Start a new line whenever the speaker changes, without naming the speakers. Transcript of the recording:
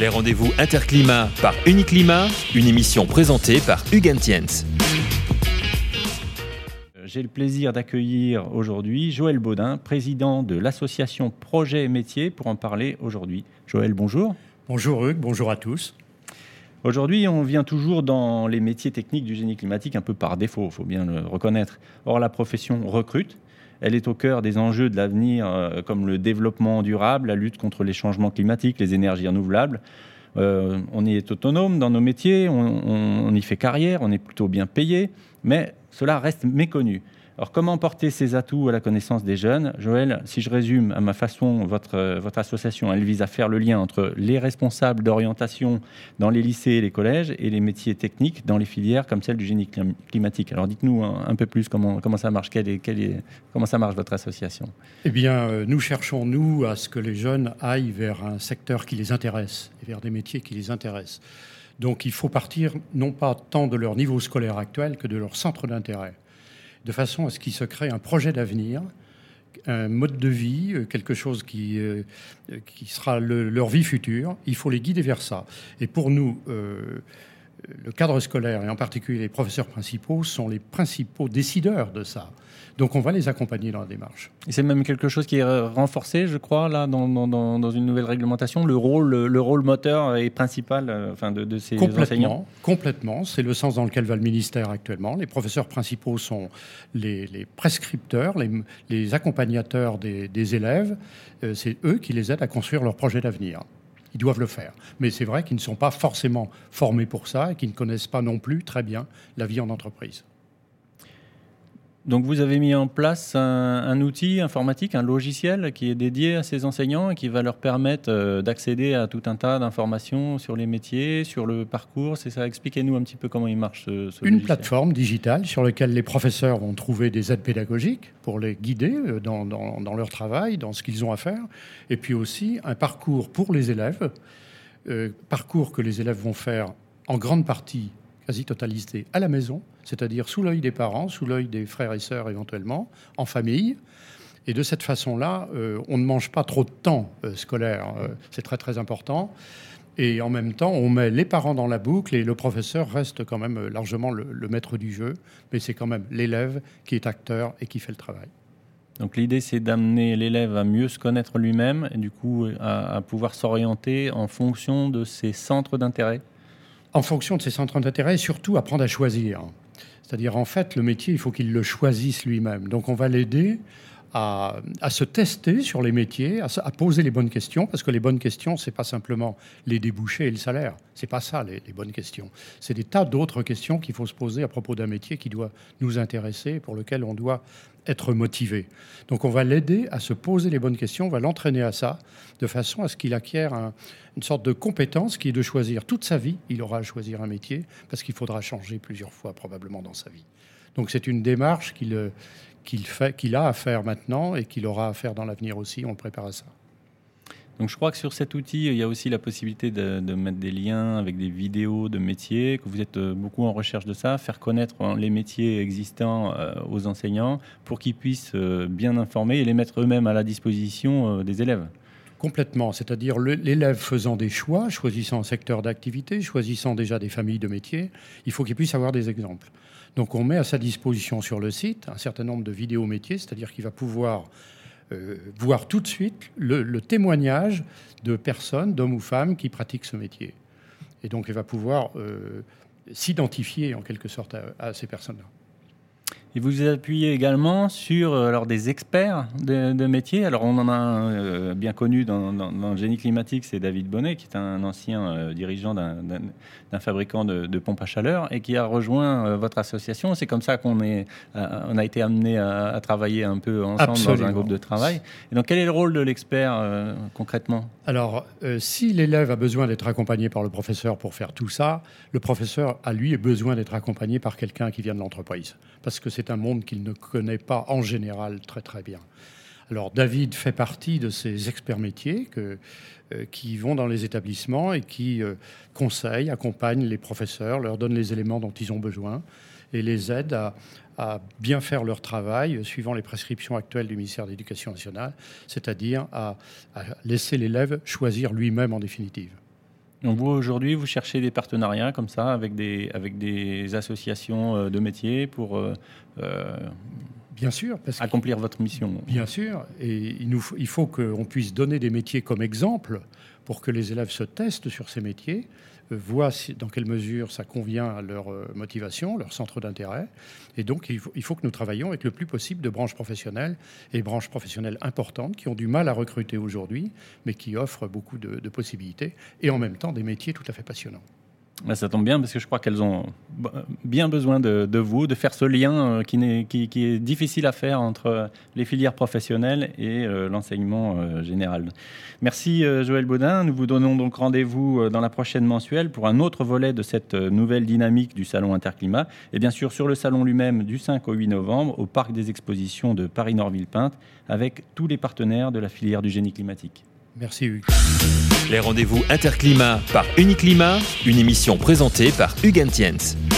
Les rendez-vous Interclimat par Uniclimat, une émission présentée par Hugues Tiens.
J'ai le plaisir d'accueillir aujourd'hui Joël Baudin, président de l'association Projet Métier, pour en parler aujourd'hui. Joël, bonjour.
Bonjour Hugues, bonjour à tous.
Aujourd'hui, on vient toujours dans les métiers techniques du génie climatique un peu par défaut, il faut bien le reconnaître. Or, la profession recrute. Elle est au cœur des enjeux de l'avenir, euh, comme le développement durable, la lutte contre les changements climatiques, les énergies renouvelables. Euh, on est autonome dans nos métiers, on, y fait carrière, on est plutôt bien payé, mais cela reste méconnu. Alors, comment porter ces atouts à la connaissance des jeunes? Joël, si je résume à ma façon, votre, euh, votre association, elle vise à faire le lien entre les responsables d'orientation dans les lycées et les collèges et les métiers techniques dans les filières comme celle du génie climatique. Alors, dites-nous un, peu plus comment, comment ça marche, quel est, est, comment ça marche votre association?
Eh bien, euh, nous cherchons, nous, à ce que les jeunes aillent vers un secteur qui les intéresse et vers des métiers qui les intéressent. Donc, il faut partir non pas tant de leur niveau scolaire actuel que de leur centre d'intérêt de façon à ce qu'il se crée un projet d'avenir, un mode de vie, euh, quelque chose qui, euh, qui sera leur vie future. Il faut les guider vers ça. Et pour nous, euh, le cadre scolaire, et en particulier les professeurs principaux, sont les principaux décideurs de ça. Donc on va les accompagner dans la démarche.
Et c'est même quelque chose qui est renforcé, je crois, là, dans, dans, dans une nouvelle réglementation, le rôle, le rôle moteur et principal euh, enfin, de, de, ces
complètement,
enseignants
Complètement, c'est le sens dans lequel va le ministère actuellement. Les professeurs principaux sont les, les prescripteurs, les, les accompagnateurs des, des élèves. Euh, c'est eux qui les aident à construire leur projet d'avenir. Ils doivent le faire. Mais c'est vrai qu'ils ne sont pas forcément formés pour ça et qu'ils ne connaissent pas non plus très bien la vie en entreprise.
Donc vous avez mis en place un, outil informatique, un logiciel qui est dédié à ces enseignants et qui va leur permettre euh, d'accéder à tout un tas d'informations sur les métiers, sur le parcours. C'est ça. Expliquez-nous un petit peu comment il marche. Ce,
Une plateforme digitale sur laquelle les professeurs vont trouver des aides pédagogiques pour les guider euh, dans, leur travail, dans ce qu'ils ont à faire, et puis aussi un parcours pour les élèves, euh, parcours que les élèves vont faire en grande partie quasi-totalité à la maison, c'est-à-dire sous l'œil des parents, sous l'œil des frères et sœurs éventuellement, en famille. Et de cette façon-là, euh, on ne mange pas trop de temps euh, scolaire, euh, c'est très très important. Et en même temps, on met les parents dans la boucle et le professeur reste quand même largement le, maître du jeu, mais c'est quand même l'élève qui est acteur et qui fait le travail.
Donc l'idée, c'est d'amener l'élève à mieux se connaître lui-même et du coup à pouvoir s'orienter en fonction de ses centres d'intérêt
en fonction de ses centres d'intérêt et surtout apprendre à choisir. C'est-à-dire, en fait, le métier, il faut qu'il le choisisse lui-même. Donc, on va l'aider à, se tester sur les métiers, à, poser les bonnes questions, parce que les bonnes questions, c'est pas simplement les débouchés et le salaire. C'est pas ça, les, bonnes questions. C'est des tas d'autres questions qu'il faut se poser à propos d'un métier qui doit nous intéresser, pour lequel on doit être motivé. Donc on va l'aider à se poser les bonnes questions, on va l'entraîner à ça, de façon à ce qu'il acquiert une sorte de compétence qui est de choisir toute sa vie. Il aura à choisir un métier, parce qu'il faudra changer plusieurs fois probablement dans sa vie. Donc c'est une démarche qu'il qu'il a à faire maintenant et qu'il aura à faire dans l'avenir aussi. On le prépare à ça.
Donc je crois que sur cet outil, il y a aussi la possibilité de, mettre des liens avec des vidéos de métiers, que vous êtes euh, beaucoup en recherche de ça, faire connaître hein, les métiers existants euh, aux enseignants pour qu'ils puissent euh, bien informer et les mettre eux-mêmes à la disposition des élèves.
Complètement, c'est-à-dire l'élève faisant des choix, choisissant un secteur d'activité, choisissant déjà des familles de métiers, il faut qu'il puisse avoir des exemples. Donc on met à sa disposition sur le site un certain nombre de vidéos métiers, c'est-à-dire qu'il va pouvoir euh, voir tout de suite le, témoignage de personnes, d'hommes ou femmes, qui pratiquent ce métier. Et donc, il va pouvoir euh, s'identifier en quelque sorte à ces personnes-là.
Et vous vous appuyez également sur euh, alors, des experts de, de métier. Alors, on en a un euh, bien connu dans, le génie climatique, c'est David Bonnet, qui est un ancien euh, dirigeant d'un fabricant de, pompes à chaleur et qui a rejoint votre association. C'est comme ça qu'on on a été amené à, travailler un peu ensemble dans un groupe de travail. Et donc, quel est le rôle de l'expert concrètement?
Alors, si l'élève a besoin d'être accompagné par le professeur pour faire tout ça, le professeur a lui besoin d'être accompagné par quelqu'un qui vient de l'entreprise. Parce que c'est c'est un monde qu'il ne connaît pas en général très très bien. Alors David fait partie de ces experts métiers euh, qui vont dans les établissements et qui euh, conseillent, accompagnent les professeurs, leur donnent les éléments dont ils ont besoin et les aident à, bien faire leur travail suivant les prescriptions actuelles du ministère de l'Éducation nationale, c'est-à-dire à, laisser l'élève choisir lui-même en définitive.
Donc vous, aujourd'hui, vous cherchez des partenariats comme ça avec des, avec des associations euh, de métiers pour euh, euh,
Bien sûr, parce
accomplir votre mission.
Bien sûr, et il, nous, il faut qu'on puisse donner des métiers comme exemple pour que les élèves se testent sur ces métiers, euh, voient dans quelle mesure ça convient à leur euh, motivation, leur centre d'intérêt. Et donc, il faut, que nous travaillions avec le plus possible de branches professionnelles et branches professionnelles importantes qui ont du mal à recruter aujourd'hui, mais qui offrent beaucoup de possibilités et en même temps des métiers tout à fait passionnants.
Ça tombe bien parce que je crois qu'elles ont bien besoin de, vous, de faire ce lien euh, qui, est, difficile à faire entre les filières professionnelles et euh, l'enseignement euh, général. Merci euh, Joël Baudin. Nous vous donnons donc rendez-vous euh, dans la prochaine mensuelle pour un autre volet de cette euh, nouvelle dynamique du Salon Interclimat. Et bien sûr sur le salon lui-même du 5 au 8 novembre au Parc des expositions de Paris-Nord-Villepinte avec tous les partenaires de la filière du génie climatique.
Merci Hugues.
Les rendez-vous Interclimat par Uniclimat, une émission présentée par Hugues Entiens.